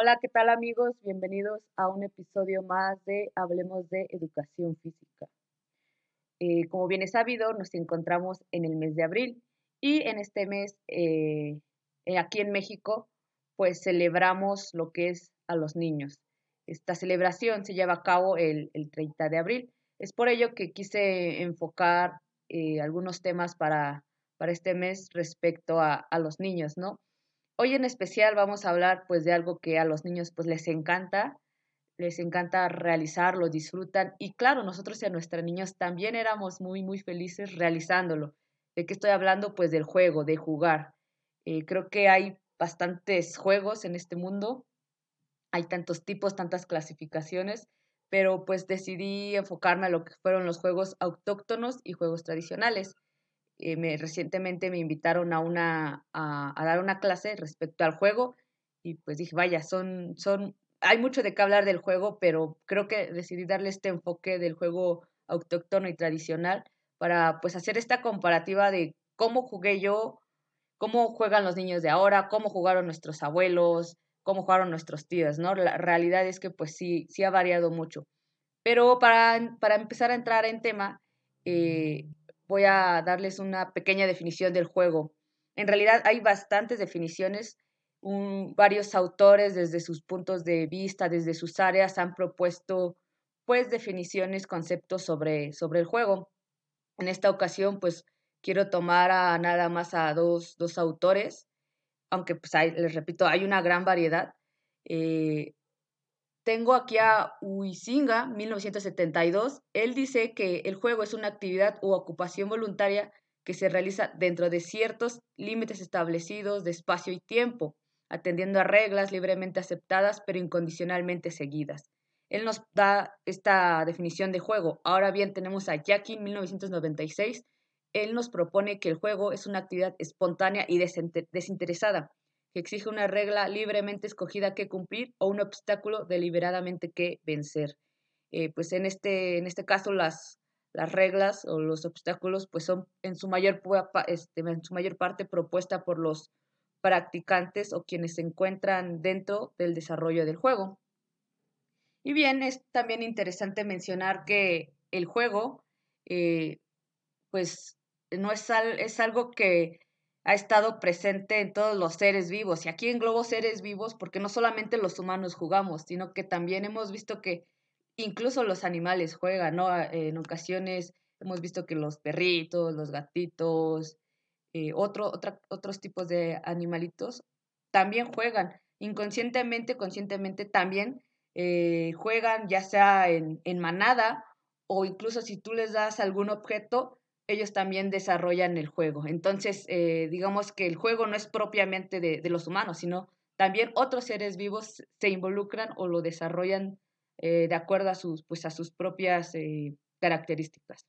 Hola, ¿qué tal amigos? Bienvenidos a un episodio más de Hablemos de Educación Física. Eh, como bien es sabido, nos encontramos en el mes de abril y en este mes, eh, eh, aquí en México, pues celebramos lo que es a los niños. Esta celebración se lleva a cabo el, 30 de abril. Es por ello que quise enfocar algunos temas para, para este mes respecto a, a los niños, ¿no? Hoy en especial vamos a hablar pues de algo que a los niños pues les encanta, les encanta realizar, lo disfrutan y claro, nosotros y a nuestros niños también éramos muy muy felices realizándolo. ¿De qué estoy hablando? Pues del juego, de jugar. Eh, creo que hay bastantes juegos en este mundo, hay tantos tipos, tantas clasificaciones, pero pues decidí enfocarme a lo que fueron los juegos autóctonos y juegos tradicionales. Eh, me, recientemente me invitaron a, una, a, dar una clase respecto al juego y pues dije, vaya, son, son, hay mucho de qué hablar del juego, pero creo que decidí darle este enfoque del juego autóctono y tradicional para pues hacer esta comparativa de cómo jugué yo, cómo juegan los niños de ahora, cómo jugaron nuestros abuelos, cómo jugaron nuestros tíos, ¿no? La realidad es que pues sí, sí ha variado mucho. Pero para, para empezar a entrar en tema, eh, voy a darles una pequeña definición del juego. En realidad hay bastantes definiciones. varios autores desde sus puntos de vista, desde sus áreas, han propuesto pues definiciones, conceptos sobre, sobre el juego. En esta ocasión pues quiero tomar a nada más a dos, dos autores, aunque pues les repito, hay una gran variedad. Eh, tengo aquí a Huizinga, 1972. Él dice que el juego es una actividad u ocupación voluntaria que se realiza dentro de ciertos límites establecidos de espacio y tiempo, atendiendo a reglas libremente aceptadas pero incondicionalmente seguidas. Él nos da esta definición de juego. Ahora bien, tenemos a Jackie, 1996. Él nos propone que el juego es una actividad espontánea y desinteresada, exige una regla libremente escogida que cumplir o un obstáculo deliberadamente que vencer. Eh, pues en este, en este caso las, las reglas o los obstáculos pues son en su mayor, este, en su mayor parte propuesta por los practicantes o quienes se encuentran dentro del desarrollo del juego. Y bien, es también interesante mencionar que el juego, eh, pues no es, es algo que ha estado presente en todos los seres vivos. Y aquí englobo seres vivos porque no solamente los humanos jugamos, sino que también hemos visto que incluso los animales juegan, ¿no? Ah, en ocasiones hemos visto que los perritos, los gatitos, eh, otro, otros tipos de animalitos también juegan. Inconscientemente, conscientemente también eh, juegan, ya sea en, en manada o incluso si tú les das algún objeto, ellos también desarrollan el juego. Entonces, eh, digamos que el juego no es propiamente de, los humanos, sino también otros seres vivos se involucran o lo desarrollan eh, de acuerdo a sus, pues, a sus propias eh, características.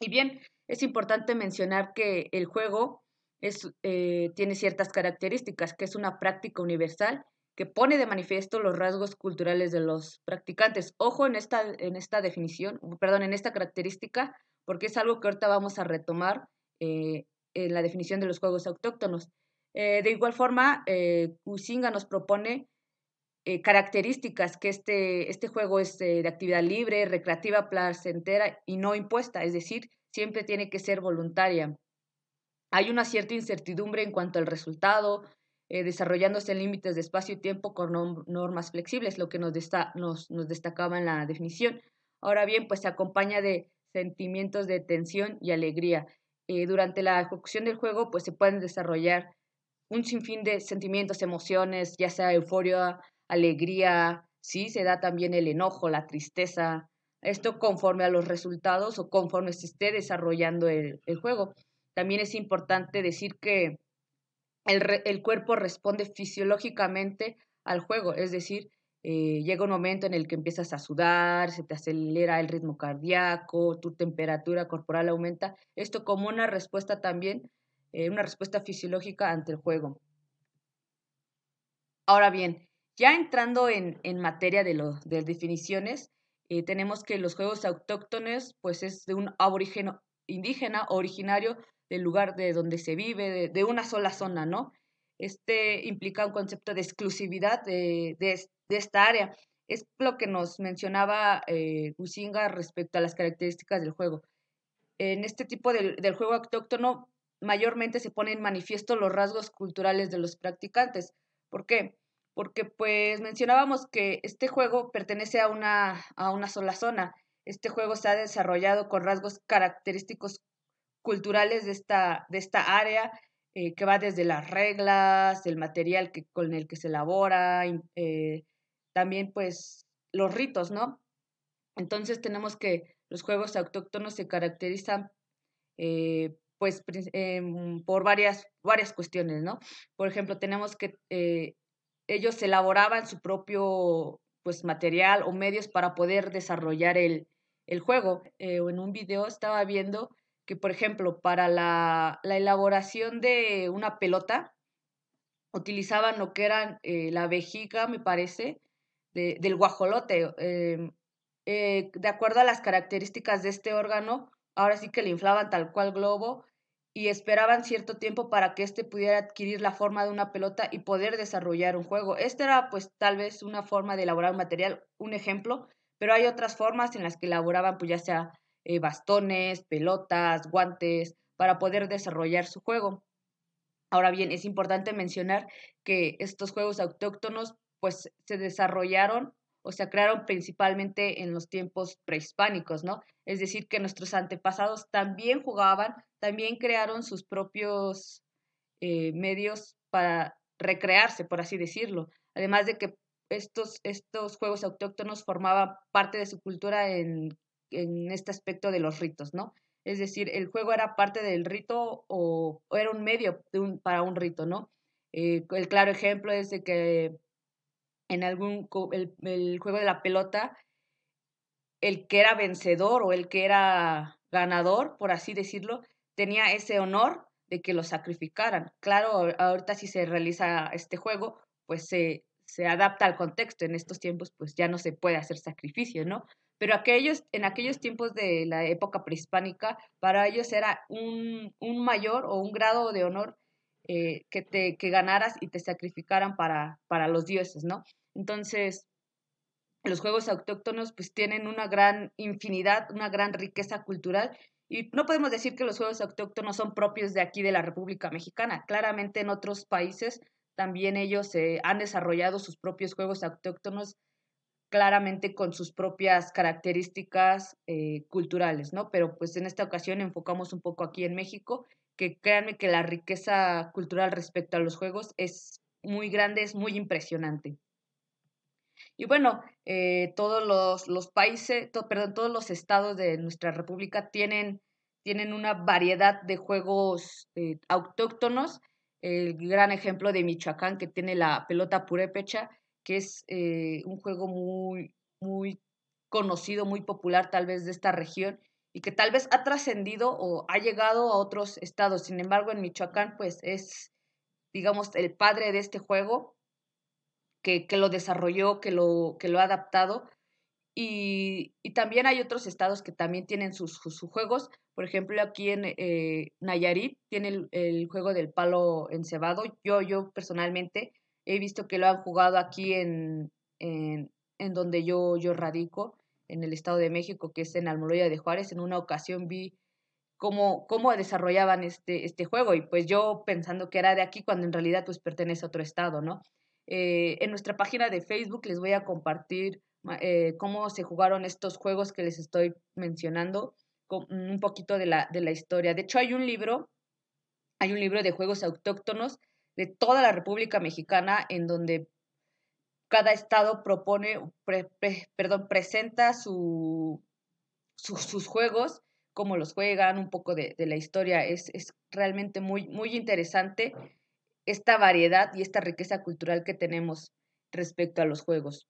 Y bien, es importante mencionar que el juego es, tiene ciertas características, que es una práctica universal que pone de manifiesto los rasgos culturales de los practicantes. Ojo en esta, en esta definición, perdón, en esta característica, porque es algo que ahorita vamos a retomar eh, en la definición de los juegos autóctonos. Eh, de igual forma, eh, Usinga nos propone características que este, este juego es de actividad libre, recreativa, placentera y no impuesta, es decir, siempre tiene que ser voluntaria. Hay una cierta incertidumbre en cuanto al resultado, desarrollándose en límites de espacio y tiempo con normas flexibles, lo que nos, nos, nos destacaba en la definición. Ahora bien, pues se acompaña de sentimientos de tensión y alegría. Eh, durante la ejecución del juego, pues se pueden desarrollar un sinfín de sentimientos, emociones, ya sea euforia, alegría, sí, se da también el enojo, la tristeza, esto conforme a los resultados o conforme se esté desarrollando el, juego. También es importante decir que el, el cuerpo responde fisiológicamente al juego, es decir, eh, llega un momento en el que empiezas a sudar, se te acelera el ritmo cardíaco, tu temperatura corporal aumenta. Esto como una respuesta también, eh, una respuesta fisiológica ante el juego. Ahora bien, ya entrando en, materia de, de definiciones, eh, tenemos que los juegos autóctones, pues es de un aborigen indígena originario del lugar de donde se vive, de una sola zona, ¿no? Este implica un concepto de exclusividad de, esta área. Es lo que nos mencionaba eh, respecto a las características del juego. En este tipo del juego autóctono mayormente se ponen en manifiesto los rasgos culturales de los practicantes. ¿Por qué? Porque pues mencionábamos que este juego pertenece a una, a una sola zona. Este juego se ha desarrollado con rasgos característicos culturales de esta, de esta área, eh, que va desde las reglas, el material que, con el que se elabora, eh, también pues los ritos, ¿no? Entonces tenemos que los juegos autóctonos se caracterizan eh, pues em, por varias, varias cuestiones, ¿no? Por ejemplo, tenemos que eh, ellos elaboraban su propio pues material o medios para poder desarrollar el, el juego. En un video estaba viendo que, por ejemplo, para la, la elaboración de una pelota, utilizaban lo que eran eh, la vejiga, me parece, de, del guajolote. Em, de acuerdo a las características de este órgano, ahora sí que le inflaban tal cual globo y esperaban cierto tiempo para que éste pudiera adquirir la forma de una pelota y poder desarrollar un juego. Esta era pues tal vez una forma de elaborar un material, un ejemplo, pero hay otras formas en las que elaboraban pues ya sea eh, bastones, pelotas, guantes, para poder desarrollar su juego. Ahora bien, es importante mencionar que estos juegos autóctonos pues se desarrollaron o se crearon principalmente en los tiempos prehispánicos, ¿no? Es decir, que nuestros antepasados también jugaban, también crearon sus propios eh, medios para recrearse, por así decirlo. Además de que estos, estos juegos autóctonos formaban parte de su cultura en, en este aspecto de los ritos, ¿no? Es decir, el juego era parte del rito o, era un medio para un rito, ¿no? Eh, el claro ejemplo es de que en algún el, juego de la pelota, el que era vencedor o el que era ganador, por así decirlo, tenía ese honor de que lo sacrificaran. Claro, ahorita si se realiza este juego, pues se, se adapta al contexto. En estos tiempos, pues ya no se puede hacer sacrificio, ¿no? Pero aquellos, en aquellos tiempos de la época prehispánica, para ellos era un, un mayor o un grado de honor eh, que, te, que ganaras y te sacrificaran para, para los dioses, ¿no? Entonces, los juegos autóctonos pues tienen una gran infinidad, una gran riqueza cultural y no podemos decir que los juegos autóctonos son propios de aquí de la República Mexicana. Claramente en otros países también ellos eh, han desarrollado sus propios juegos autóctonos claramente con sus propias características eh, culturales, ¿no? Pero pues en esta ocasión enfocamos un poco aquí en México que créanme que la riqueza cultural respecto a los juegos es muy grande, es muy impresionante. Y bueno, eh, todos los, países, perdón, todos los estados de nuestra república tienen, tienen una variedad de juegos eh, autóctonos. El gran ejemplo de Michoacán, que tiene la pelota purépecha, que es eh, un juego muy, muy conocido, muy popular tal vez de esta región y que tal vez ha trascendido o ha llegado a otros estados. Sin embargo, en Michoacán, pues es, digamos, el padre de este juego, que, que lo desarrolló, que lo, que lo ha adaptado. Y, y, también hay otros estados que también tienen sus, juegos. Por ejemplo, aquí en eh, Nayarit tiene el, el, juego del palo encebado. Yo, yo personalmente he visto que lo han jugado aquí en, en, en donde yo, yo radico en el Estado de México, que es en Almoloya de Juárez. En una ocasión vi cómo, cómo desarrollaban este, este juego y pues yo pensando que era de aquí cuando en realidad pues pertenece a otro estado, ¿no? Eh, en nuestra página de Facebook les voy a compartir eh, cómo se jugaron estos juegos que les estoy mencionando, con un poquito de la, de la historia. De hecho, hay un libro, hay un libro de juegos autóctonos de toda la República Mexicana en donde cada estado propone, perdón, presenta su, sus juegos, cómo los juegan, un poco de, la historia. Es, es, realmente muy, muy interesante esta variedad y esta riqueza cultural que tenemos respecto a los juegos.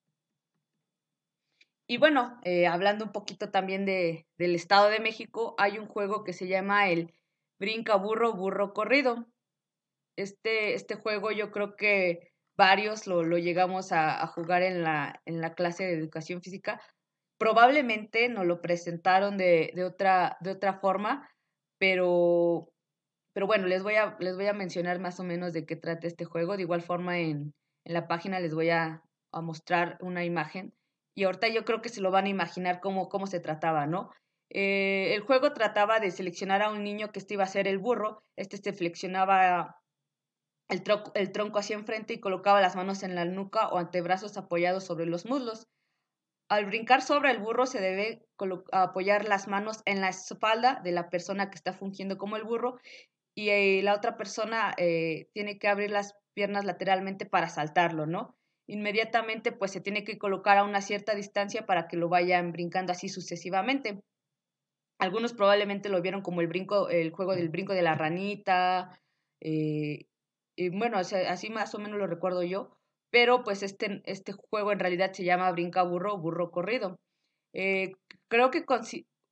Y bueno, eh, hablando un poquito también de, del Estado de México, hay un juego que se llama el Brinca Burro, Burro Corrido. Este, este juego yo creo que varios lo, lo llegamos a, jugar en la, en la clase de educación física. Probablemente nos lo presentaron de, de, otra, de otra forma, pero, pero bueno, les voy, a, les voy a mencionar más o menos de qué trata este juego. De igual forma en, en la página les voy a, a, mostrar una imagen y ahorita yo creo que se lo van a imaginar cómo, cómo se trataba, ¿no? Eh, el juego trataba de seleccionar a un niño que este iba a ser el burro, este se el, el tronco hacia enfrente y colocaba las manos en la nuca o antebrazos apoyados sobre los muslos. Al brincar sobre el burro se debe apoyar las manos en la espalda de la persona que está fungiendo como el burro y eh, la otra persona eh, tiene que abrir las piernas lateralmente para saltarlo, ¿no? Inmediatamente pues se tiene que colocar a una cierta distancia para que lo vayan brincando así sucesivamente. Algunos probablemente lo vieron como el brinco, el juego del brinco de la ranita, eh, y bueno, así más o menos lo recuerdo yo, pero pues este, este juego en realidad se llama Brinca Burro Burro Corrido. Eh, creo que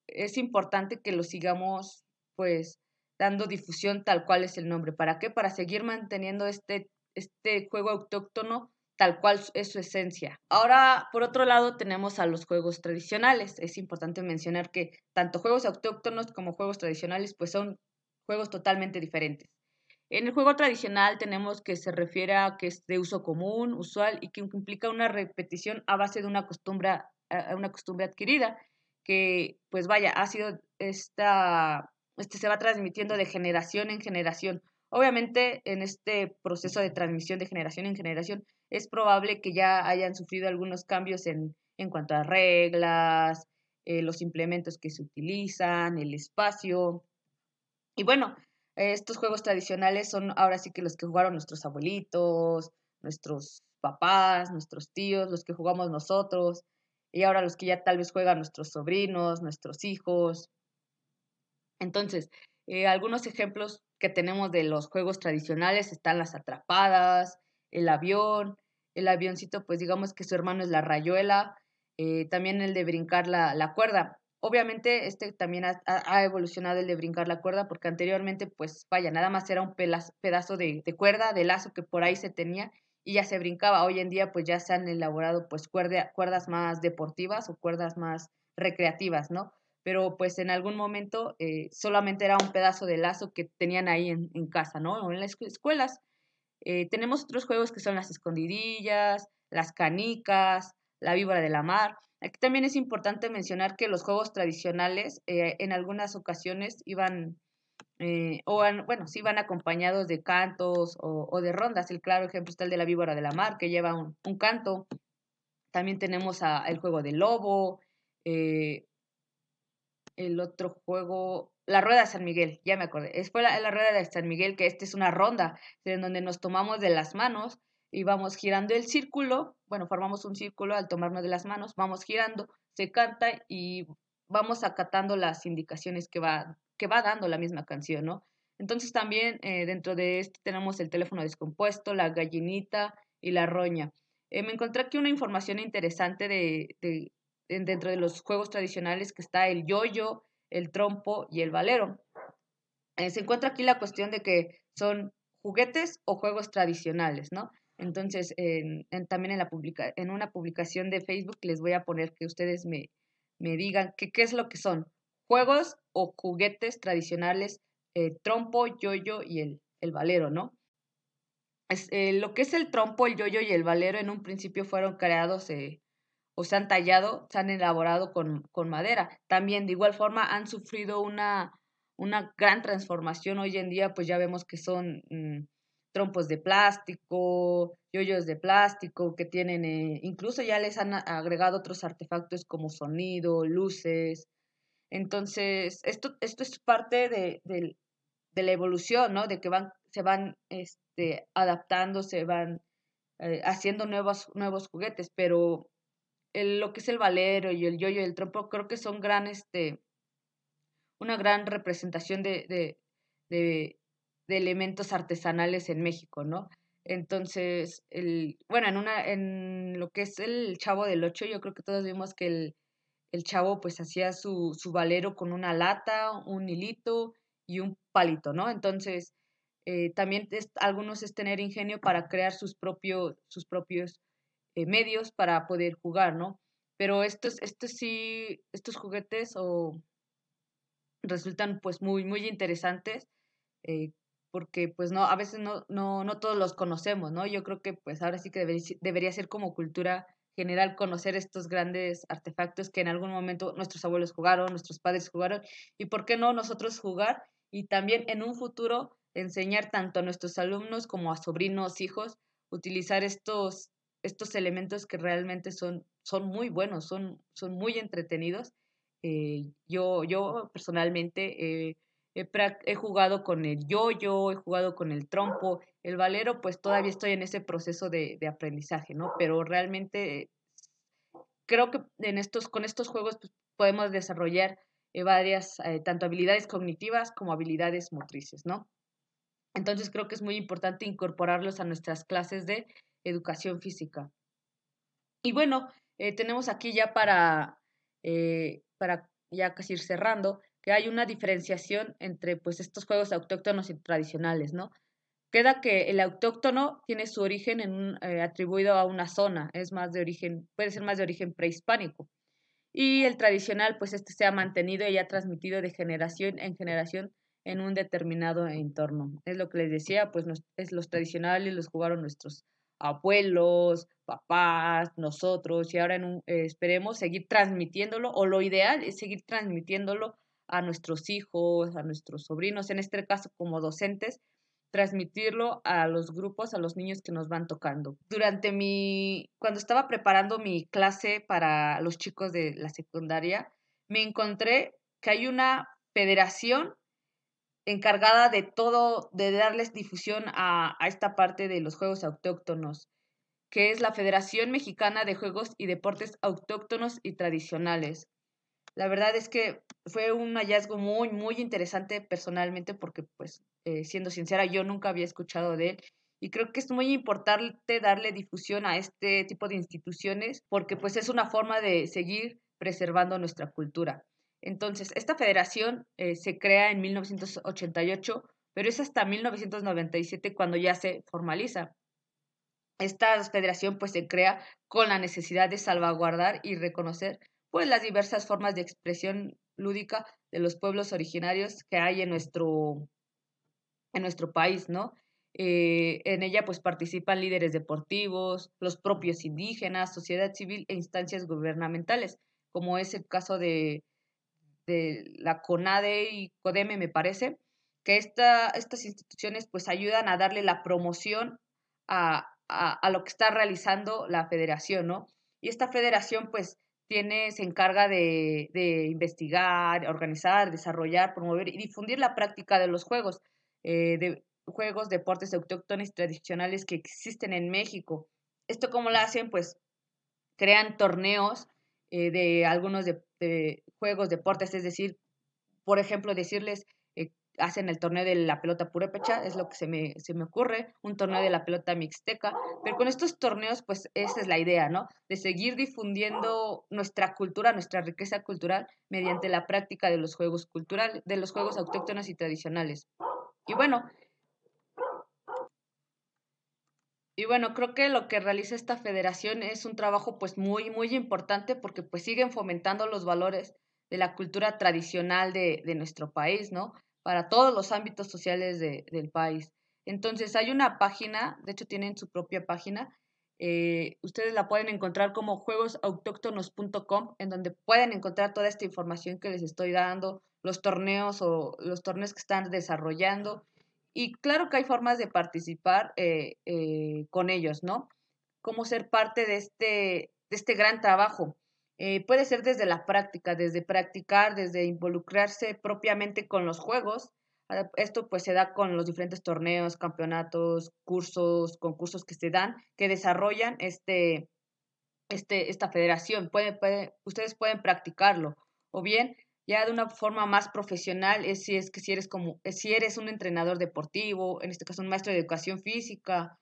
es importante que lo sigamos pues dando difusión tal cual es el nombre. ¿Para qué? Para seguir manteniendo este, este juego autóctono tal cual es su esencia. Ahora, por otro lado, tenemos a los juegos tradicionales. Es importante mencionar que tanto juegos autóctonos como juegos tradicionales pues son juegos totalmente diferentes. En el juego tradicional tenemos que se refiere a que es de uso común, usual y que implica una repetición a base de una costumbre, una costumbre adquirida, que pues vaya, ha sido esta, este se va transmitiendo de generación en generación. Obviamente en este proceso de transmisión de generación en generación es probable que ya hayan sufrido algunos cambios en, en cuanto a reglas, eh, los implementos que se utilizan, el espacio. Y bueno, estos juegos tradicionales son ahora sí que los que jugaron nuestros abuelitos, nuestros papás, nuestros tíos, los que jugamos nosotros, y ahora los que ya tal vez juegan nuestros sobrinos, nuestros hijos. Entonces, eh, algunos ejemplos que tenemos de los juegos tradicionales están las atrapadas, el avión, el avioncito, pues digamos que su hermano es la rayuela, eh, también el de brincar la, la cuerda. Obviamente este también ha, evolucionado el de brincar la cuerda porque anteriormente pues vaya, nada más era un pedazo de, cuerda, de lazo que por ahí se tenía y ya se brincaba. Hoy en día pues ya se han elaborado pues cuerdas más deportivas o cuerdas más recreativas, ¿no? Pero pues en algún momento eh, solamente era un pedazo de lazo que tenían ahí en, casa, ¿no? O en las escuelas. Eh, tenemos otros juegos que son las escondidillas, las canicas, la víbora de la mar. Aquí también es importante mencionar que los juegos tradicionales eh, en algunas ocasiones iban, eh, o bueno, sí iban acompañados de cantos o, de rondas. El claro ejemplo está el de la víbora de la mar, que lleva un, canto. También tenemos el juego del lobo, eh, el otro juego, la rueda de San Miguel, ya me acordé. Fue la, la, rueda de San Miguel, que esta es una ronda en donde nos tomamos de las manos y vamos girando el círculo, bueno, formamos un círculo al tomarnos de las manos, vamos girando, se canta y vamos acatando las indicaciones que va, que va dando la misma canción, ¿no? Entonces también eh, dentro de esto tenemos el teléfono descompuesto, la gallinita y la roña. Eh, me encontré aquí una información interesante de, de, dentro de los juegos tradicionales que está el yoyo, el trompo y el valero. Eh, se encuentra aquí la cuestión de que son juguetes o juegos tradicionales, ¿no? Entonces, en, también en, la publica, en una publicación de Facebook les voy a poner que ustedes me, me digan qué es lo que son juegos o juguetes tradicionales, eh, trompo, yoyo y el, el valero, ¿no? Es, eh, lo que es el trompo, el yoyo y el valero en un principio fueron creados eh, o se han tallado, se han elaborado con, con, madera. También de igual forma han sufrido una, una gran transformación. Hoy en día pues ya vemos que son... Mm, trompos de plástico, yoyos de plástico que tienen, eh, incluso ya les han agregado otros artefactos como sonido, luces. Entonces, esto, esto es parte de, la evolución, ¿no? De que van, se van este, adaptando, se van eh, haciendo nuevos, nuevos juguetes, pero lo que es el valero y el yoyo y el trompo creo que son gran, este, una gran representación de, de de elementos artesanales en México, ¿no? Entonces, el, bueno, en una, en lo que es el Chavo del Ocho, yo creo que todos vimos que el, el chavo pues hacía su, su valero con una lata, un hilito y un palito, ¿no? Entonces, eh, también algunos es tener ingenio para crear sus propios, sus propios eh, medios para poder jugar, ¿no? Pero estos, estos sí, estos juguetes resultan pues muy, muy interesantes eh, porque pues no, a veces no, no, no todos los conocemos, ¿no? Yo creo que pues ahora sí que debería, debería ser como cultura general conocer estos grandes artefactos que en algún momento nuestros abuelos jugaron, nuestros padres jugaron, y por qué no nosotros jugar y también en un futuro enseñar tanto a nuestros alumnos como a sobrinos, hijos, utilizar estos, estos elementos que realmente son, son muy buenos, son, son muy entretenidos. Eh, yo, yo personalmente he, jugado con el yo-yo, he jugado con el trompo, el valero, pues todavía estoy en ese proceso de, aprendizaje, ¿no? Pero realmente creo que en estos, con estos juegos pues, podemos desarrollar eh, varias, eh, tanto habilidades cognitivas como habilidades motrices, ¿no? Entonces creo que es muy importante incorporarlos a nuestras clases de educación física. Y bueno, eh, tenemos aquí ya para, para ya casi ir cerrando, que hay una diferenciación entre pues estos juegos autóctonos y tradicionales, ¿no? Queda que el autóctono tiene su origen en atribuido a una zona, es más de origen, puede ser más de origen prehispánico y el tradicional, pues este se ha mantenido y ha transmitido de generación en generación en un determinado entorno. Es lo que les decía, pues es los tradicionales los jugaron nuestros abuelos, papás, nosotros, y ahora en un, eh, esperemos seguir transmitiéndolo, o lo ideal es seguir transmitiéndolo a nuestros hijos, a nuestros sobrinos, en este caso como docentes, transmitirlo a los grupos, a los niños que nos van tocando. Durante mi, cuando estaba preparando mi clase para los chicos de la secundaria, me encontré que hay una federación encargada de todo, de darles difusión a, a esta parte de los juegos autóctonos, que es la Federación Mexicana de Juegos y Deportes Autóctonos y Tradicionales. La verdad es que fue un hallazgo muy, muy interesante personalmente porque, pues, eh, siendo sincera, yo nunca había escuchado de él y creo que es muy importante darle difusión a este tipo de instituciones porque, pues, es una forma de seguir preservando nuestra cultura. Entonces, esta federación eh, se crea en 1988, pero es hasta 1997 cuando ya se formaliza. Esta federación pues se crea con la necesidad de salvaguardar y reconocer pues las diversas formas de expresión lúdica de los pueblos originarios que hay en nuestro, en nuestro país, ¿no? Eh, en ella pues participan líderes deportivos, los propios indígenas, sociedad civil e instancias gubernamentales, como es el caso de, de la CONADE y CODEME, me parece, que esta, estas instituciones pues ayudan a darle la promoción a, a, a, lo que está realizando la federación, ¿no? Y esta federación pues tiene, se encarga de, de, investigar, organizar, desarrollar, promover y difundir la práctica de los juegos, eh, de juegos, deportes autóctonos tradicionales que existen en México. Esto cómo lo hacen, pues crean torneos eh, de algunos de, de, juegos, deportes, es decir, por ejemplo, decirles hacen el torneo de la pelota purépecha, es lo que se me, se me ocurre, un torneo de la pelota mixteca, pero con estos torneos, pues esa es la idea, ¿no? De seguir difundiendo nuestra cultura, nuestra riqueza cultural mediante la práctica de los juegos culturales, de los juegos autóctonos y tradicionales. Y bueno, y bueno, creo que lo que realiza esta federación es un trabajo pues muy, muy importante porque pues siguen fomentando los valores de la cultura tradicional de, de nuestro país, ¿no? Para todos los ámbitos sociales de, del país. Entonces hay una página, de hecho tienen su propia página, eh, ustedes la pueden encontrar como juegosautóctonos.com, en donde pueden encontrar toda esta información que les estoy dando, los torneos o los torneos que están desarrollando. Y claro que hay formas de participar eh, eh, con ellos, ¿no? Cómo ser parte de este, de este gran trabajo. Eh, puede ser desde la práctica, desde practicar, desde involucrarse propiamente con los juegos. Ah, esto pues se da con los diferentes torneos, campeonatos, cursos, concursos que se dan, que desarrollan este, este, esta federación. Ustedes pueden practicarlo. O bien, ya de una forma más profesional, es si es que si eres como, si eres un entrenador deportivo, en este caso un maestro de educación física,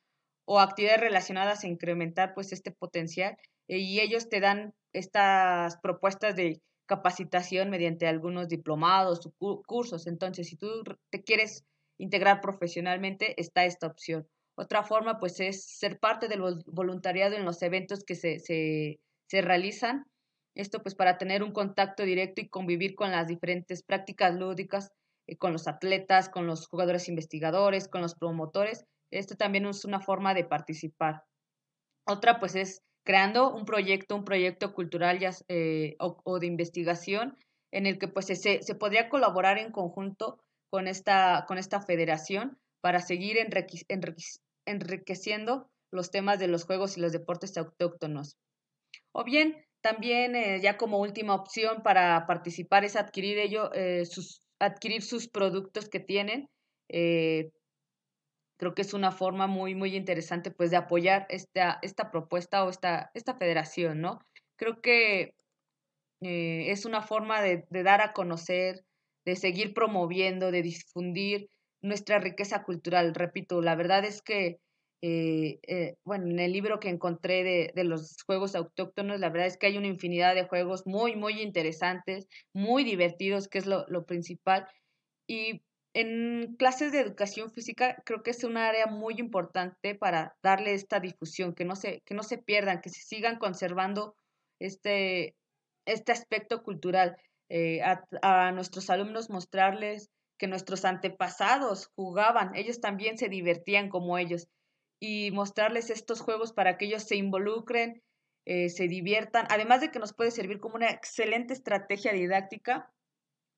o actividades relacionadas a incrementar pues este potencial, y ellos te dan estas propuestas de capacitación mediante algunos diplomados o cursos. Entonces, si tú te quieres integrar profesionalmente, está esta opción. Otra forma, pues, es ser parte del voluntariado en los eventos que se, se, se realizan. Esto, pues, para tener un contacto directo y convivir con las diferentes prácticas lúdicas eh, con los atletas, con los jugadores investigadores, con los promotores. Esto también es una forma de participar. Otra pues es creando un proyecto, un proyecto cultural ya, eh, o, de investigación en el que pues se, se podría colaborar en conjunto con esta, con esta federación para seguir enriqueciendo los temas de los juegos y los deportes autóctonos. O bien, también eh, ya como última opción para participar es adquirir, eh, sus, adquirir sus productos que tienen. Eh, creo que es una forma muy, muy interesante pues de apoyar esta, esta propuesta o esta, esta federación, ¿no? Creo que es una forma de, dar a conocer, de seguir promoviendo, de difundir nuestra riqueza cultural. Repito, la verdad es que eh, eh, bueno, en el libro que encontré de, de, los juegos autóctonos, la verdad es que hay una infinidad de juegos muy, muy interesantes, muy divertidos, que es lo, lo principal. Y en clases de educación física creo que es un área muy importante para darle esta difusión, que no se, que no se pierdan, que se sigan conservando este, este aspecto cultural. Eh, a, nuestros alumnos mostrarles que nuestros antepasados jugaban, ellos también se divertían como ellos y mostrarles estos juegos para que ellos se involucren, eh, se diviertan, además de que nos puede servir como una excelente estrategia didáctica,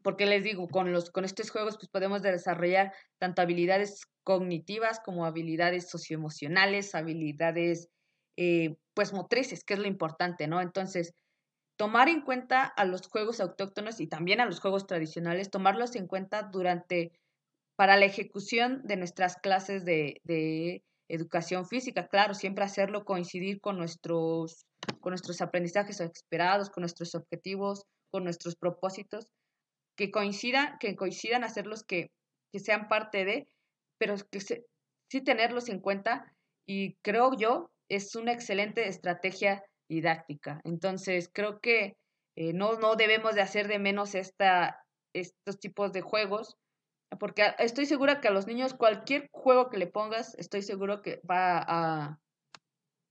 porque les digo, con, los, con estos juegos pues podemos desarrollar tanto habilidades cognitivas como habilidades socioemocionales, habilidades eh, pues motrices, que es lo importante, ¿no? Entonces, tomar en cuenta a los juegos autóctonos y también a los juegos tradicionales, tomarlos en cuenta durante, para la ejecución de nuestras clases de, de educación física, claro, siempre hacerlo coincidir con nuestros, con nuestros aprendizajes esperados, con nuestros objetivos, con nuestros propósitos, que coincidan, que coincidan hacerlos que, que sean parte de, pero que sí tenerlos en cuenta y creo yo es una excelente estrategia didáctica. Entonces, creo que eh, no, no debemos de hacer de menos esta, estos tipos de juegos porque estoy segura que a los niños cualquier juego que le pongas, estoy seguro que va a,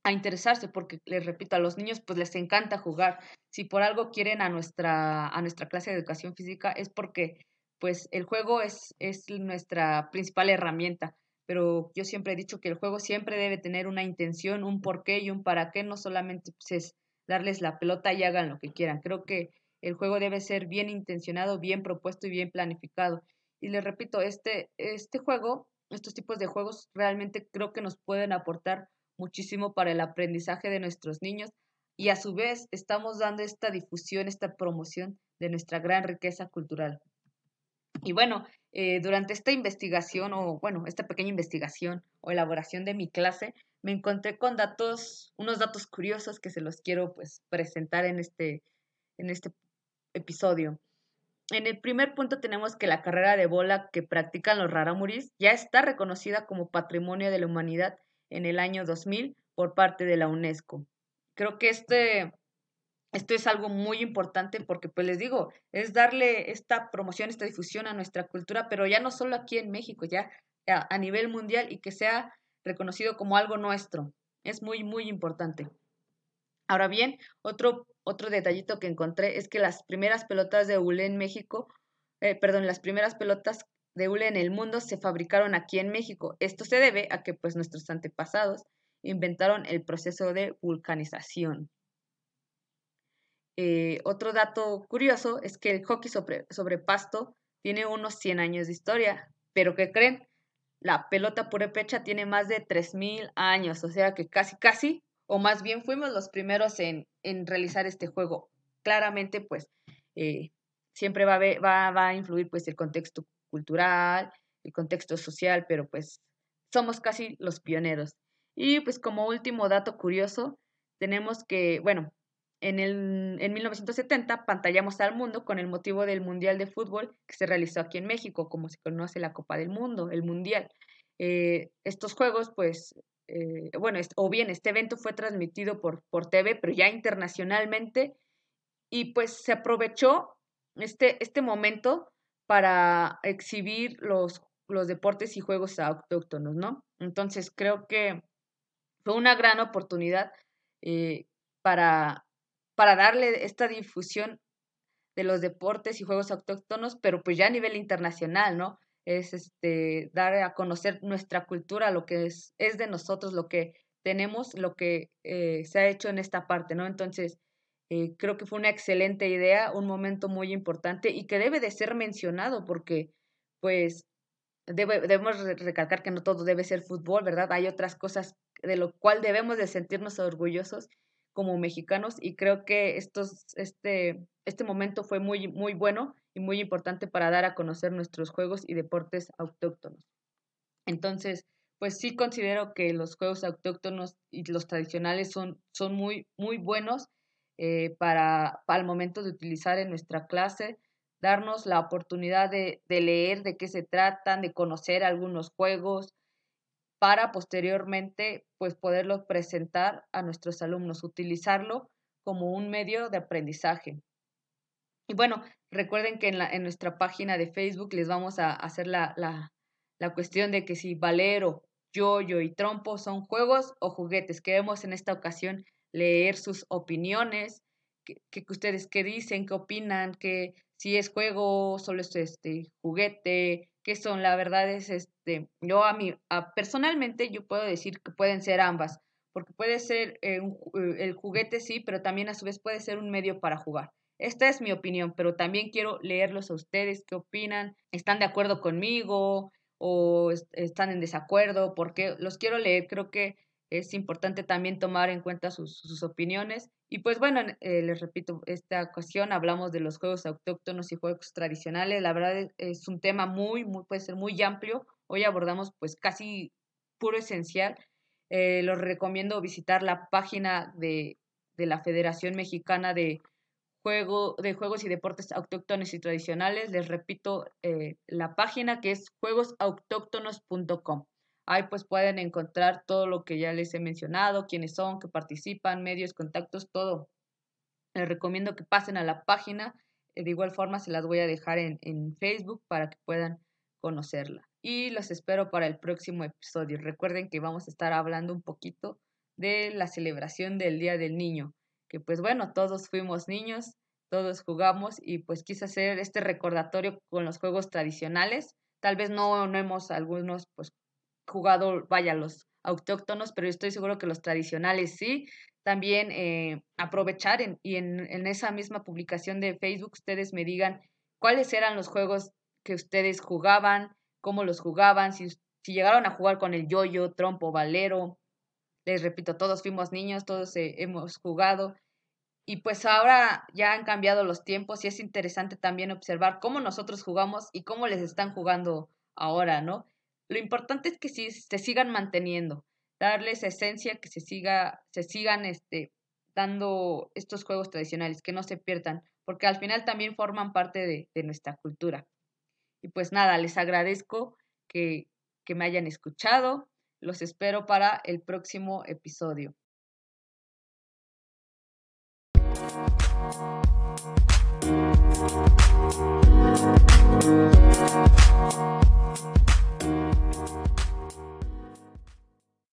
a interesarse, porque les repito, a los niños pues les encanta jugar. Si por algo quieren a nuestra, a nuestra clase de educación física es porque pues el juego es, es nuestra principal herramienta. Pero yo siempre he dicho que el juego siempre debe tener una intención, un porqué y un para qué, no solamente pues, es darles la pelota y hagan lo que quieran. Creo que el juego debe ser bien intencionado, bien propuesto y bien planificado. Y les repito, este, este juego, estos tipos de juegos realmente creo que nos pueden aportar muchísimo para el aprendizaje de nuestros niños y a su vez estamos dando esta difusión, esta promoción de nuestra gran riqueza cultural. Y bueno, eh, durante esta investigación o bueno, esta pequeña investigación o elaboración de mi clase, me encontré con datos, unos datos curiosos que se los quiero pues presentar en este, en este episodio. En el primer punto tenemos que la carrera de bola que practican los raramuris ya está reconocida como Patrimonio de la Humanidad en el año 2000 por parte de la UNESCO. Creo que este, esto es algo muy importante porque, pues les digo, es darle esta promoción, esta difusión a nuestra cultura, pero ya no solo aquí en México, ya a, nivel mundial y que sea reconocido como algo nuestro. Es muy, muy importante. Ahora bien, otro otro detallito que encontré es que las primeras pelotas de hule en México, eh, perdón, las primeras pelotas de hule en el mundo se fabricaron aquí en México. Esto se debe a que pues nuestros antepasados inventaron el proceso de vulcanización. Eh, otro dato curioso es que el hockey sobre, sobre pasto tiene unos 100 años de historia, pero ¿qué creen? La pelota purépecha tiene más de 3.000 años, o sea que casi, casi o más bien fuimos los primeros en, en realizar este juego. Claramente, pues, eh, siempre va a, va, va a influir pues el contexto cultural, el contexto social, pero pues somos casi los pioneros. Y pues como último dato curioso, tenemos que, bueno, en, el, en 1970 pantallamos al mundo con el motivo del Mundial de Fútbol que se realizó aquí en México, como se conoce la Copa del Mundo, el Mundial. Eh, estos juegos, pues, eh, bueno, o bien este evento fue transmitido por, por TV, pero ya internacionalmente, y pues se aprovechó este, este momento para exhibir los, los deportes y juegos autóctonos, ¿no? Entonces creo que fue una gran oportunidad eh, para, para darle esta difusión de los deportes y juegos autóctonos, pero pues ya a nivel internacional, ¿no? Es este, dar a conocer nuestra cultura, lo que es, es de nosotros, lo que tenemos, lo que eh, se ha hecho en esta parte, ¿no? Entonces, eh, creo que fue una excelente idea, un momento muy importante y que debe de ser mencionado porque, pues, debemos recalcar que no todo debe ser fútbol, ¿verdad? Hay otras cosas de lo cual debemos de sentirnos orgullosos como mexicanos y creo que estos, este, este momento fue muy, muy bueno y muy importante para dar a conocer nuestros juegos y deportes autóctonos. Entonces, pues sí considero que los juegos autóctonos y los tradicionales son, son muy, muy buenos eh, para, para el momento de utilizar en nuestra clase darnos la oportunidad de, leer de qué se tratan, de conocer algunos juegos, para posteriormente pues poderlos presentar a nuestros alumnos, utilizarlo como un medio de aprendizaje. Y bueno, recuerden que en, la, en nuestra página de Facebook les vamos a hacer la, la, la cuestión de que si Valero, Yoyo y Trompo son juegos o juguetes. Queremos en esta ocasión leer sus opiniones, que, que ustedes qué dicen, qué opinan, qué, si es juego, solo es este juguete, qué son, la verdad es este, yo a mí, personalmente yo puedo decir que pueden ser ambas, porque puede ser eh, eh, el juguete sí, pero también a su vez puede ser un medio para jugar. Esta es mi opinión, pero también quiero leerlos a ustedes, qué opinan, están de acuerdo conmigo o están en desacuerdo, porque los quiero leer, creo que es importante también tomar en cuenta sus, sus opiniones y pues bueno, eh, les repito, esta ocasión hablamos de los juegos autóctonos y juegos tradicionales. La verdad es, un tema muy, muy, puede ser muy amplio. Hoy abordamos pues casi puro esencial. Eh, los recomiendo visitar la página de, de la Federación Mexicana de, Juego, de Juegos y Deportes Autóctonos y Tradicionales. Les repito eh, la página que es juegosautóctonos.com. Ahí pues pueden encontrar todo lo que ya les he mencionado, quiénes son, que participan, medios, contactos, todo. Les recomiendo que pasen a la página. Eh, de igual forma se las voy a dejar en, en Facebook para que puedan conocerla. Y los espero para el próximo episodio. Recuerden que vamos a estar hablando un poquito de la celebración del Día del Niño. Que pues bueno, todos fuimos niños, todos jugamos y pues quise hacer este recordatorio con los juegos tradicionales. Tal vez no, no hemos algunos pues jugado, vaya, los autóctonos, pero estoy seguro que los tradicionales sí. También eh, aprovechar y en, en, esa misma publicación de Facebook ustedes me digan cuáles eran los juegos que ustedes jugaban, cómo los jugaban, si, si llegaron a jugar con el yoyo, trompo, valero. Les repito, todos fuimos niños, todos eh, hemos jugado. Y pues ahora ya han cambiado los tiempos y es interesante también observar cómo nosotros jugamos y cómo les están jugando ahora, ¿no? Lo importante es que se sigan manteniendo, darles esencia, que se, siga, se sigan este, dando estos juegos tradicionales, que no se pierdan, porque al final también forman parte de, de nuestra cultura. Y pues nada, les agradezco que, que me hayan escuchado. Los espero para el próximo episodio. you